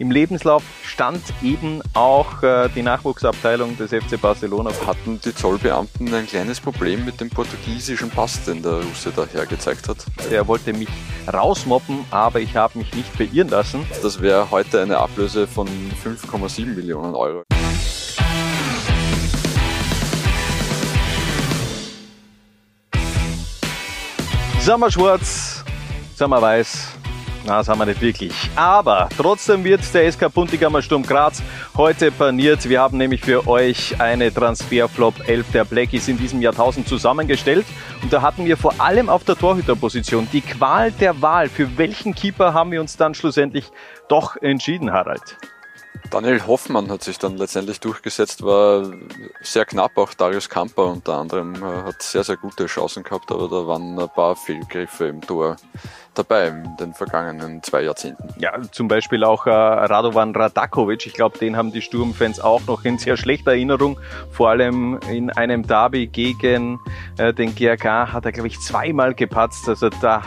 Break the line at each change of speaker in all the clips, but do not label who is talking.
Im Lebenslauf stand eben auch äh, die Nachwuchsabteilung des FC Barcelona.
Hatten die Zollbeamten ein kleines Problem mit dem portugiesischen Pass, den der Russe da hergezeigt hat?
Er wollte mich rausmoppen, aber ich habe mich nicht beirren lassen.
Das wäre heute eine Ablöse von 5,7 Millionen Euro.
Wir schwarz, wir weiß, na, das haben wir nicht wirklich. Aber trotzdem wird der SK Puntigammer Sturm Graz heute paniert. Wir haben nämlich für euch eine Transferflop 11 der Blackies in diesem Jahrtausend zusammengestellt. Und da hatten wir vor allem auf der Torhüterposition die Qual der Wahl. Für welchen Keeper haben wir uns dann schlussendlich doch entschieden, Harald?
Daniel Hoffmann hat sich dann letztendlich durchgesetzt, war sehr knapp, auch Darius Kamper unter anderem äh, hat sehr, sehr gute Chancen gehabt, aber da waren ein paar Fehlgriffe im Tor dabei in den vergangenen zwei Jahrzehnten.
Ja, zum Beispiel auch äh, Radovan Radakovic, ich glaube, den haben die Sturmfans auch noch in sehr schlechter Erinnerung, vor allem in einem Derby gegen äh, den GRK hat er, glaube ich, zweimal gepatzt, also da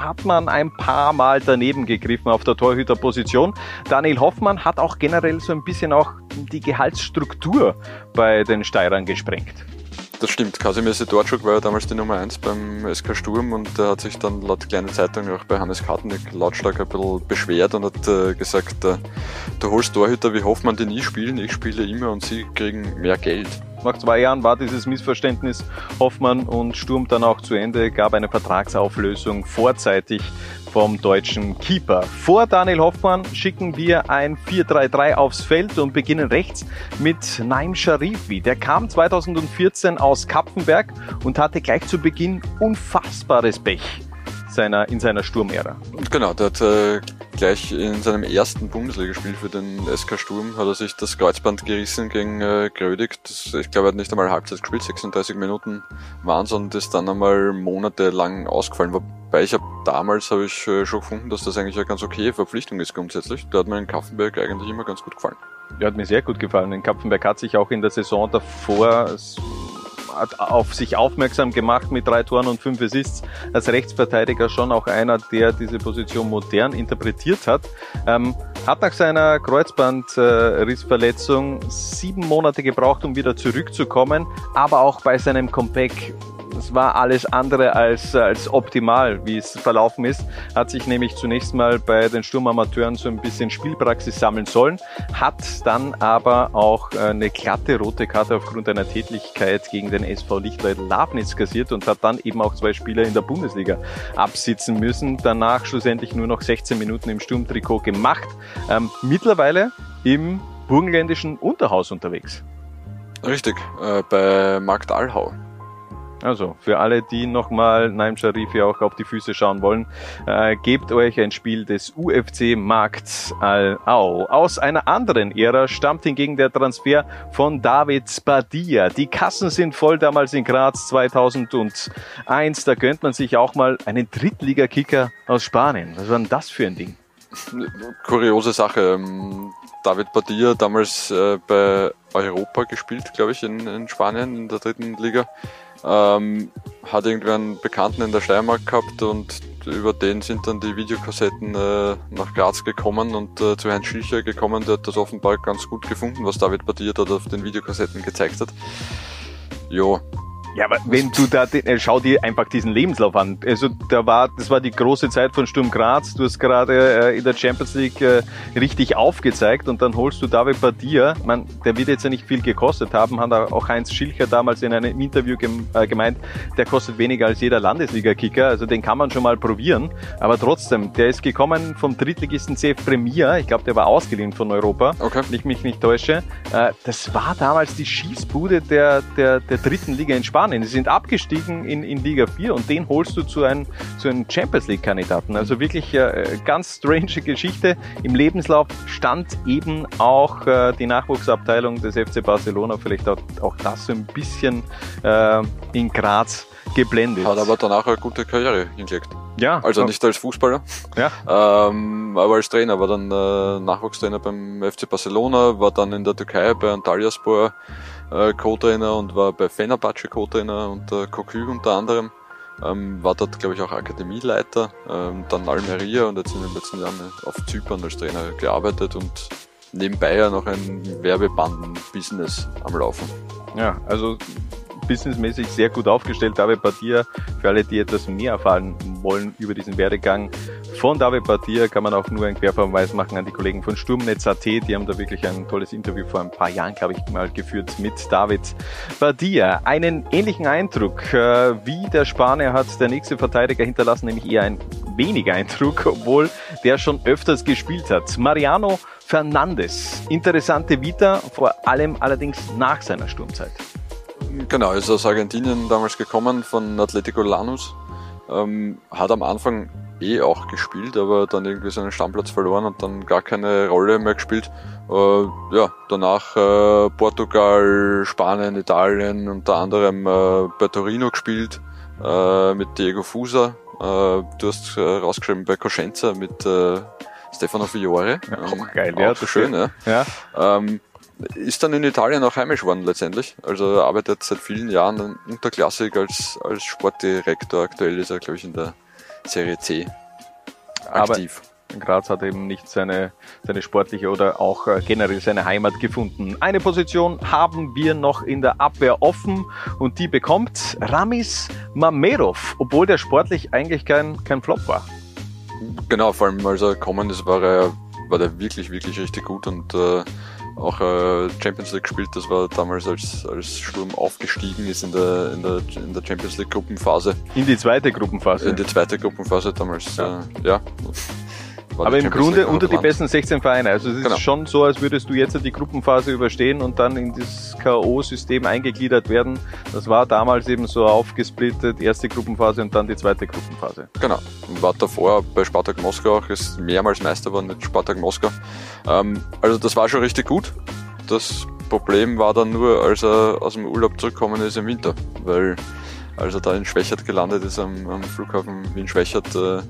hat man ein paar Mal daneben gegriffen auf der Torhüterposition. Daniel Hoffmann hat auch generell so ein bisschen auch die Gehaltsstruktur bei den Steirern gesprengt.
Das stimmt. Kasimir Sedorczuk war ja damals die Nummer 1 beim SK Sturm und der hat sich dann laut Kleine Zeitung auch bei Hannes Kartnick lautstark ein bisschen beschwert und hat äh, gesagt, äh, du holst Torhüter wie Hoffmann, die nie spielen, ich spiele immer und sie kriegen mehr Geld.
Nach zwei Jahren war dieses Missverständnis Hoffmann und Sturm dann auch zu Ende, gab eine Vertragsauflösung vorzeitig vom deutschen Keeper. Vor Daniel Hoffmann schicken wir ein 4-3-3 aufs Feld und beginnen rechts mit Naim Sharifi. Der kam 2014 aus Kapfenberg und hatte gleich zu Beginn unfassbares Pech seiner, in seiner Sturmära.
Genau, der hat äh, gleich in seinem ersten Bundesligaspiel für den SK Sturm hat er sich das Kreuzband gerissen gegen äh, Grödig. Das, ich glaube, er hat nicht einmal Halbzeit gespielt, 36 Minuten waren und ist dann einmal monatelang ausgefallen. Wobei ich habe damals habe ich äh, schon gefunden, dass das eigentlich eine ganz okay Verpflichtung ist grundsätzlich. Da hat mir in Kaffenberg eigentlich immer ganz gut gefallen.
Ja, hat mir sehr gut gefallen. In Kapfenberg hat sich auch in der Saison davor hat auf sich aufmerksam gemacht mit drei Toren und fünf Assists. Als Rechtsverteidiger schon auch einer, der diese Position modern interpretiert hat. Ähm, hat nach seiner Kreuzbandrissverletzung sieben Monate gebraucht, um wieder zurückzukommen, aber auch bei seinem Comeback es war alles andere als, als optimal, wie es verlaufen ist. Hat sich nämlich zunächst mal bei den Sturmamateuren so ein bisschen Spielpraxis sammeln sollen, hat dann aber auch eine glatte rote Karte aufgrund einer Tätigkeit gegen den SV Lichtleut Labnitz kassiert und hat dann eben auch zwei Spieler in der Bundesliga absitzen müssen. Danach schlussendlich nur noch 16 Minuten im Sturmtrikot gemacht. Ähm, mittlerweile im burgenländischen Unterhaus unterwegs.
Richtig, äh, bei Markt Allhau.
Also für alle, die nochmal Naim Sharifi auch auf die Füße schauen wollen, äh, gebt euch ein Spiel des UFC Markt Al-Au. Aus einer anderen Ära stammt hingegen der Transfer von David Spadia. Die Kassen sind voll damals in Graz 2001. Da gönnt man sich auch mal einen Drittligakicker aus Spanien. Was war denn das für ein Ding?
Kuriose Sache. Ähm, David Badia damals äh, bei Europa gespielt, glaube ich, in, in Spanien in der dritten Liga ähm, hat irgendwann Bekannten in der Steiermark gehabt und über den sind dann die Videokassetten äh, nach Graz gekommen und äh, zu Herrn Schilcher gekommen, der hat das offenbar ganz gut gefunden, was David Badir dort auf den Videokassetten gezeigt hat. Jo,
ja, aber wenn du da, äh, schau dir einfach diesen Lebenslauf an. Also da war, das war die große Zeit von Sturm Graz. Du hast gerade äh, in der Champions League äh, richtig aufgezeigt und dann holst du David Badia. Man, der wird jetzt ja nicht viel gekostet haben, hat auch Heinz Schilcher damals in einem Interview gem äh, gemeint, der kostet weniger als jeder Landesliga-Kicker. Also den kann man schon mal probieren. Aber trotzdem, der ist gekommen vom Drittligisten CF Premier. Ich glaube, der war ausgeliehen von Europa, okay. wenn ich mich nicht täusche. Äh, das war damals die Schießbude der, der, der dritten Liga in Spanien. Spanien. Sie sind abgestiegen in, in Liga 4 und den holst du zu einem, zu einem Champions League-Kandidaten. Also wirklich äh, ganz strange Geschichte. Im Lebenslauf stand eben auch äh, die Nachwuchsabteilung des FC Barcelona, vielleicht auch, auch das so ein bisschen äh, in Graz geblendet.
Hat aber danach eine gute Karriere hingelegt.
Ja.
Also nicht als Fußballer,
ja.
ähm, aber als Trainer, war dann äh, Nachwuchstrainer beim FC Barcelona, war dann in der Türkei bei Antalyaspor äh, Co-Trainer und war bei Fenerbahce Co-Trainer und äh, Cocu unter anderem. ähm, war dort, glaube ich, auch Akademieleiter, ähm, dann Almeria und jetzt in den letzten Jahren auf Zypern als Trainer gearbeitet und nebenbei ja noch ein Werbebanden-Business am Laufen.
Ja, also businessmäßig sehr gut aufgestellt. David Badia, für alle, die etwas mehr erfahren wollen über diesen Werdegang von David Badia, kann man auch nur einen Querverweis machen an die Kollegen von Sturmnetz.at. Die haben da wirklich ein tolles Interview vor ein paar Jahren, glaube ich, mal geführt mit David Badia. Einen ähnlichen Eindruck äh, wie der Spanier hat der nächste Verteidiger hinterlassen, nämlich eher ein weniger Eindruck, obwohl der schon öfters gespielt hat. Mariano Fernandes. Interessante Vita, vor allem allerdings nach seiner Sturmzeit.
Genau, ist aus Argentinien damals gekommen von Atletico Lanus. Ähm, hat am Anfang eh auch gespielt, aber dann irgendwie seinen Stammplatz verloren und dann gar keine Rolle mehr gespielt. Äh, ja, danach äh, Portugal, Spanien, Italien, unter anderem äh, bei Torino gespielt, äh, mit Diego Fusa. Äh, du hast äh, rausgeschrieben bei Coscienza mit Stefano Fiore.
Ja, auch geil, ja.
Auch schön, ja. ja. Ähm, ist dann in Italien auch heimisch geworden letztendlich. Also er arbeitet seit vielen Jahren unterklassig als, als Sportdirektor. Aktuell ist er, glaube ich, in der Serie C aktiv.
Aber Graz hat eben nicht seine, seine sportliche oder auch äh, generell seine Heimat gefunden. Eine Position haben wir noch in der Abwehr offen und die bekommt Ramis Mamerov, obwohl der sportlich eigentlich kein, kein Flop war.
Genau, vor allem als er gekommen ist, war er war der wirklich, wirklich richtig gut und äh, auch äh, Champions League gespielt. Das war damals, als, als Sturm aufgestiegen ist in der, in, der, in der Champions League Gruppenphase.
In die zweite Gruppenphase?
In die zweite Gruppenphase damals, ja. Äh, ja.
Aber im Grunde unter die besten 16 Vereine. Also es ist genau. schon so, als würdest du jetzt die Gruppenphase überstehen und dann in das K.O.-System eingegliedert werden. Das war damals eben so aufgesplittet, erste Gruppenphase und dann die zweite Gruppenphase.
Genau. War davor bei Spartak Moskau auch, ist mehrmals Meister geworden mit Spartak Moskau. Ähm, also das war schon richtig gut. Das Problem war dann nur, als er aus dem Urlaub zurückgekommen ist im Winter, weil als er da in Schwächert gelandet ist am, am Flughafen Wien-Schwächert, äh,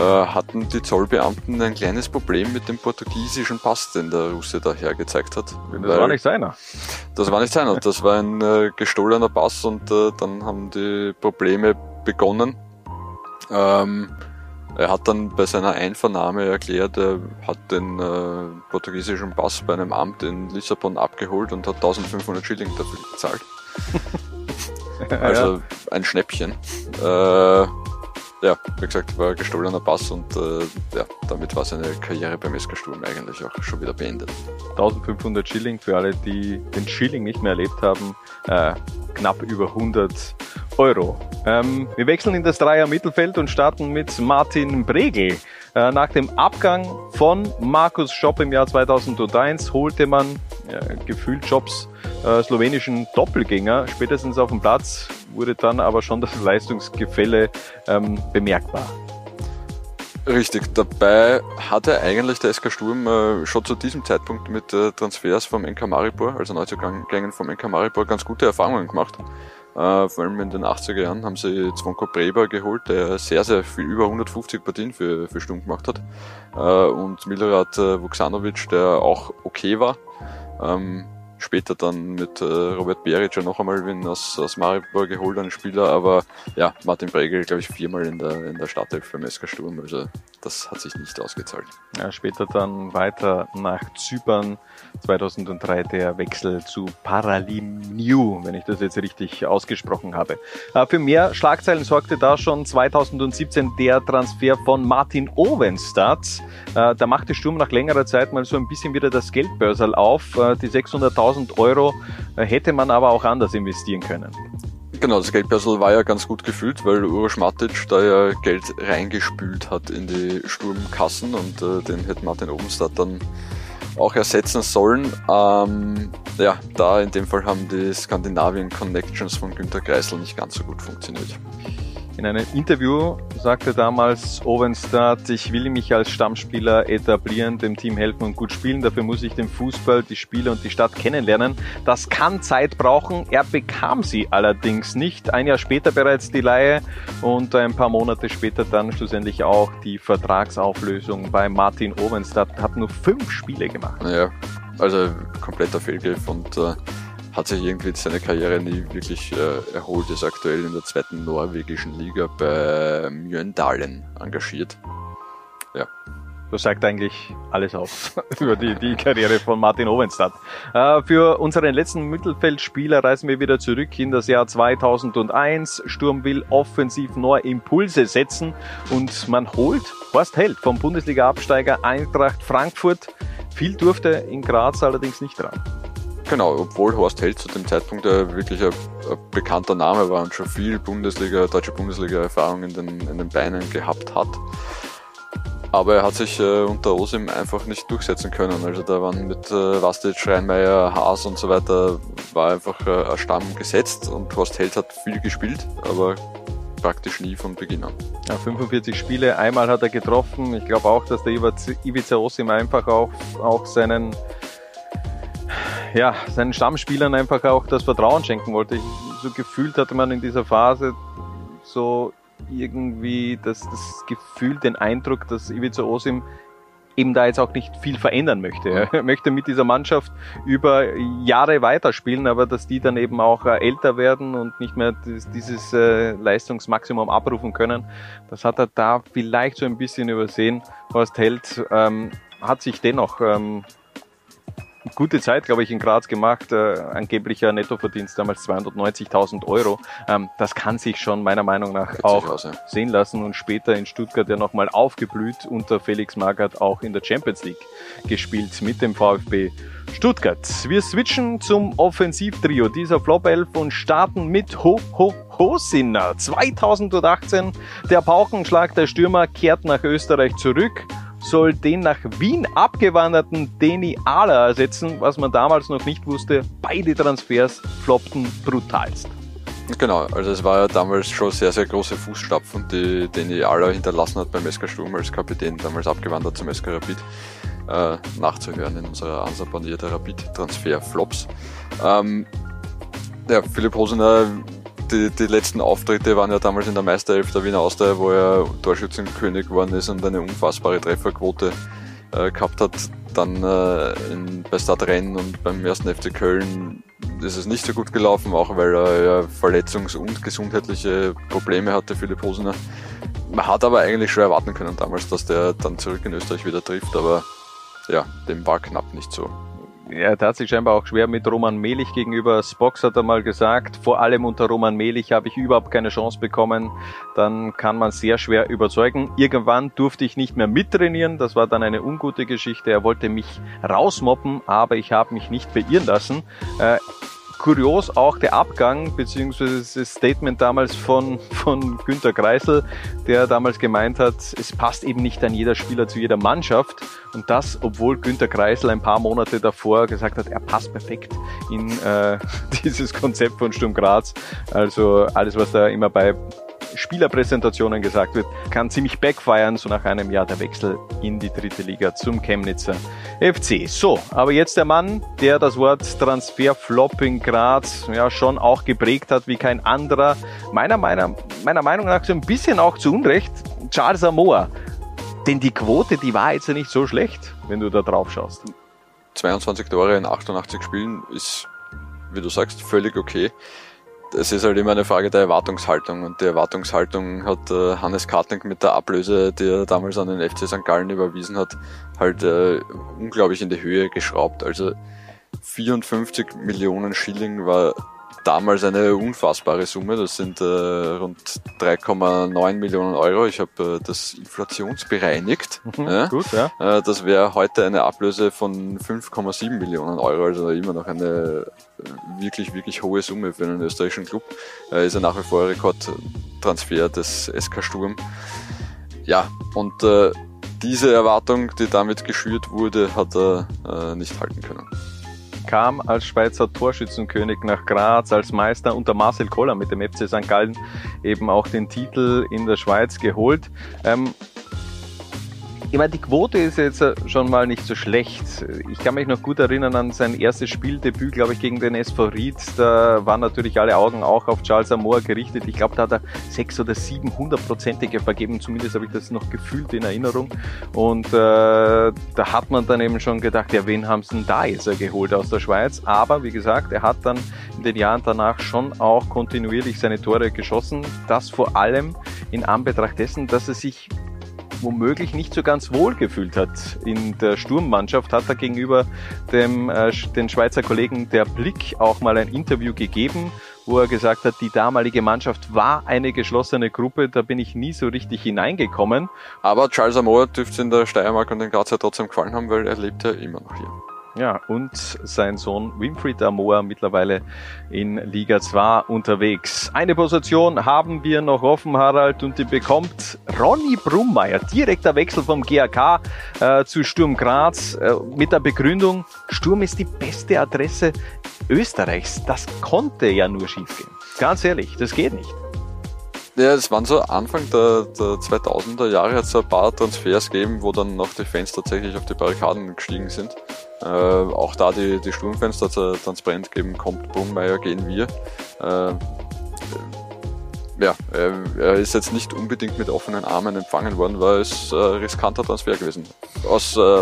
hatten die Zollbeamten ein kleines Problem mit dem portugiesischen Pass, den der Russe da hergezeigt hat.
Das war nicht seiner.
Das war nicht seiner, das war ein äh, gestohlener Pass und äh, dann haben die Probleme begonnen. Ähm, er hat dann bei seiner Einvernahme erklärt, er hat den äh, portugiesischen Pass bei einem Amt in Lissabon abgeholt und hat 1500 Schilling dafür gezahlt. also ein Schnäppchen. Äh, ja, wie gesagt, war gestohlener Pass und äh, ja, damit war seine Karriere beim SK eigentlich auch schon wieder beendet.
1500 Schilling für alle, die den Schilling nicht mehr erlebt haben, äh, knapp über 100 Euro. Ähm, wir wechseln in das Dreier Mittelfeld und starten mit Martin Bregel. Äh, nach dem Abgang von Markus Schopp im Jahr 2001 holte man äh, gefühlt Jobs äh, slowenischen Doppelgänger. Spätestens auf dem Platz wurde dann aber schon das Leistungsgefälle ähm, bemerkbar.
Richtig, dabei hatte eigentlich der SK Sturm äh, schon zu diesem Zeitpunkt mit äh, Transfers vom NK Maribor, also Neuzugängen vom NK Maribor, ganz gute Erfahrungen gemacht. Äh, vor allem in den 80er Jahren haben sie Zvonko Breber geholt, der sehr, sehr viel, über 150 Partien für, für Sturm gemacht hat. Äh, und Milorad äh, Vuksanovic, der auch okay war. Ähm, später dann mit äh, Robert Beric noch einmal wen aus, aus Maribor geholt, einen Spieler, aber ja, Martin Bregel, glaube ich, viermal in der, in der Startelf für SK Sturm, also das hat sich nicht ausgezahlt.
Ja, später dann weiter nach Zypern, 2003 der Wechsel zu Paralimniu, wenn ich das jetzt richtig ausgesprochen habe. Äh, für mehr Schlagzeilen sorgte da schon 2017 der Transfer von Martin Ovenstadt. Äh, da machte Sturm nach längerer Zeit mal so ein bisschen wieder das Geldbörsel auf. Äh, die 600.000 Euro hätte man aber auch anders investieren können.
Genau, das Geldbörsel war ja ganz gut gefüllt, weil Uroš Matic da ja Geld reingespült hat in die Sturmkassen und äh, den hätte Martin Obenstadt dann auch ersetzen sollen. Ähm, ja, da in dem Fall haben die Skandinavien Connections von Günter Kreisel nicht ganz so gut funktioniert.
In einem Interview sagte damals Ovenstadt, ich will mich als Stammspieler etablieren, dem Team helfen und gut spielen. Dafür muss ich den Fußball, die Spieler und die Stadt kennenlernen. Das kann Zeit brauchen. Er bekam sie allerdings nicht. Ein Jahr später bereits die Leihe und ein paar Monate später dann schlussendlich auch die Vertragsauflösung bei Martin Ovenstadt. Hat nur fünf Spiele gemacht.
Ja, also kompletter Fehlgriff und äh, hat sich irgendwie seine Karriere nie wirklich äh, erholt, ist aktuell in der zweiten norwegischen Liga bei Mjøndalen engagiert.
Ja. Das sagt eigentlich alles aus über die, die Karriere von Martin Ovenstadt. Äh, für unseren letzten Mittelfeldspieler reisen wir wieder zurück in das Jahr 2001. Sturm will offensiv neue Impulse setzen und man holt Horst Held vom Bundesliga-Absteiger Eintracht Frankfurt. Viel durfte in Graz allerdings nicht dran.
Genau, obwohl Horst Held zu dem Zeitpunkt wirklich ein, ein, bekannter Name war und schon viel Bundesliga, deutsche Bundesliga-Erfahrung in den, in den Beinen gehabt hat. Aber er hat sich äh, unter Osim einfach nicht durchsetzen können. Also da waren mit äh, Vastic, Reinmeier, Haas und so weiter, war einfach äh, ein Stamm gesetzt und Horst Held hat viel gespielt, aber praktisch nie von Beginn an.
Ja, 45 Spiele, einmal hat er getroffen. Ich glaube auch, dass der Ivica Osim einfach auch, auch seinen ja, seinen Stammspielern einfach auch das Vertrauen schenken wollte. Ich, so gefühlt hatte man in dieser Phase so irgendwie das, das Gefühl, den Eindruck, dass Ivica Osim eben da jetzt auch nicht viel verändern möchte. Er möchte mit dieser Mannschaft über Jahre weiterspielen, aber dass die dann eben auch äh, älter werden und nicht mehr dieses äh, Leistungsmaximum abrufen können, das hat er da vielleicht so ein bisschen übersehen. Horst Held ähm, hat sich dennoch ähm, gute Zeit, glaube ich, in Graz gemacht. Äh, angeblicher Nettoverdienst damals 290.000 Euro. Ähm, das kann sich schon meiner Meinung nach auch aus, ja. sehen lassen und später in Stuttgart ja nochmal aufgeblüht unter Felix Magath auch in der Champions League gespielt mit dem VfB Stuttgart. Wir switchen zum Offensivtrio dieser Flop 11 und starten mit Ho Ho Hosinner. 2018 der Paukenschlag der Stürmer kehrt nach Österreich zurück soll den nach Wien abgewanderten Deni Ala ersetzen, was man damals noch nicht wusste. Beide Transfers floppten brutalst.
Genau, also es war ja damals schon sehr, sehr große Fußstapfen, die Deni Ala hinterlassen hat beim SK Sturm als Kapitän, damals abgewandert zum SK Rapid. Äh, nachzuhören in unserer ansabanierte Rapid-Transfer-Flops. Ähm, ja, Philipp Hosener die, die letzten Auftritte waren ja damals in der Meisterelf der Wiener Austria, wo er Torschützenkönig geworden ist und eine unfassbare Trefferquote äh, gehabt hat. Dann äh, in, bei Stadtrennen und beim ersten FC Köln ist es nicht so gut gelaufen, auch weil er ja verletzungs- und gesundheitliche Probleme hatte, Philipp Hosener. Man hat aber eigentlich schon erwarten können damals, dass der dann zurück in Österreich wieder trifft, aber ja, dem war knapp nicht so
er tat sich scheinbar auch schwer mit Roman Melich gegenüber. Spox hat er mal gesagt, vor allem unter Roman Melich habe ich überhaupt keine Chance bekommen. Dann kann man sehr schwer überzeugen. Irgendwann durfte ich nicht mehr mittrainieren. Das war dann eine ungute Geschichte. Er wollte mich rausmoppen, aber ich habe mich nicht beirren lassen. Äh, kurios auch der Abgang beziehungsweise das Statement damals von, von Günter Kreisel, der damals gemeint hat, es passt eben nicht an jeder Spieler zu jeder Mannschaft. Und das, obwohl Günter Kreisel ein paar Monate davor gesagt hat, er passt perfekt in äh, dieses Konzept von Sturm Graz. Also alles, was da immer bei Spielerpräsentationen gesagt wird, kann ziemlich backfeiern, so nach einem Jahr der Wechsel in die dritte Liga zum Chemnitzer FC. So, aber jetzt der Mann, der das Wort Transferflop in Graz ja schon auch geprägt hat wie kein anderer, meiner, meiner, meiner Meinung nach so ein bisschen auch zu Unrecht, Charles Amoa. Denn die Quote, die war jetzt ja nicht so schlecht, wenn du da drauf schaust.
22 Tore in 88 Spielen ist, wie du sagst, völlig okay es ist halt immer eine Frage der Erwartungshaltung und die Erwartungshaltung hat äh, Hannes Kartling mit der Ablöse, die er damals an den FC St. Gallen überwiesen hat, halt äh, unglaublich in die Höhe geschraubt. Also 54 Millionen Schilling war damals eine unfassbare Summe. Das sind äh, rund 3,9 Millionen Euro. Ich habe äh, das inflationsbereinigt.
Mhm, ja. Gut, ja.
Äh, das wäre heute eine Ablöse von 5,7 Millionen Euro. Also immer noch eine äh, wirklich, wirklich hohe Summe für einen österreichischen Club. Äh, ist ja nach wie vor Rekordtransfer des SK Sturm. Ja, und äh, diese Erwartung, die damit geschürt wurde, hat er nicht halten können
kam als Schweizer Torschützenkönig nach Graz, als Meister unter Marcel Koller mit dem FC St. Gallen eben auch den Titel in der Schweiz geholt. Ähm, ich meine, die Quote ist jetzt schon mal nicht so schlecht. Ich kann mich noch gut erinnern an sein erstes Spieldebüt, glaube ich, gegen den SV Ried. Da waren natürlich alle Augen auch auf Charles Amour gerichtet. Ich glaube, da hat er sechs oder sieben hundertprozentige vergeben. Zumindest habe ich das noch gefühlt in Erinnerung. Und äh, da hat man dann eben schon gedacht, ja, wen haben sie denn da jetzt geholt aus der Schweiz? Aber wie gesagt, er hat dann in den Jahren danach schon auch kontinuierlich seine Tore geschossen. Das vor allem in Anbetracht dessen, dass er sich womöglich nicht so ganz wohl gefühlt hat in der Sturmmannschaft, hat er gegenüber dem, äh, den Schweizer Kollegen der Blick auch mal ein Interview gegeben, wo er gesagt hat, die damalige Mannschaft war eine geschlossene Gruppe, da bin ich nie so richtig hineingekommen.
Aber Charles Amour dürfte in der Steiermark und in Graz ja trotzdem gefallen haben, weil er lebt ja immer noch hier.
Ja, und sein Sohn Winfried Amoa mittlerweile in Liga 2 unterwegs. Eine Position haben wir noch offen, Harald, und die bekommt Ronny Brummeier. Direkter Wechsel vom GAK äh, zu Sturm Graz äh, mit der Begründung, Sturm ist die beste Adresse Österreichs. Das konnte ja nur schiefgehen. Ganz ehrlich, das geht nicht.
Ja, es waren so Anfang der, der 2000er Jahre hat es ein paar Transfers gegeben, wo dann noch die Fans tatsächlich auf die Barrikaden gestiegen sind. Äh, auch da die, die es transparent gegeben, kommt Brummeier, gehen wir. Äh, ja, er ist jetzt nicht unbedingt mit offenen Armen empfangen worden, weil es äh, riskanter Transfer gewesen. Aus äh,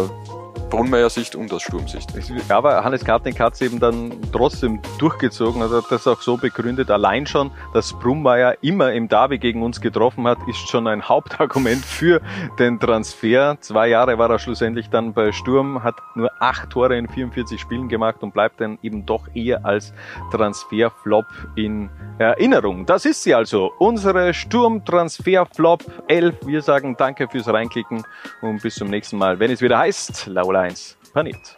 Brunmeier Sicht und aus Sturmsicht.
Aber Hannes Kartnick hat es eben dann trotzdem durchgezogen, also hat das auch so begründet. Allein schon, dass Brummeier immer im Derby gegen uns getroffen hat, ist schon ein Hauptargument für den Transfer. Zwei Jahre war er schlussendlich dann bei Sturm, hat nur acht Tore in 44 Spielen gemacht und bleibt dann eben doch eher als Transferflop in Erinnerung. Das ist sie also, unsere Sturm-Transferflop 11. Wir sagen danke fürs Reinklicken und bis zum nächsten Mal, wenn es wieder heißt, Laurens Panit.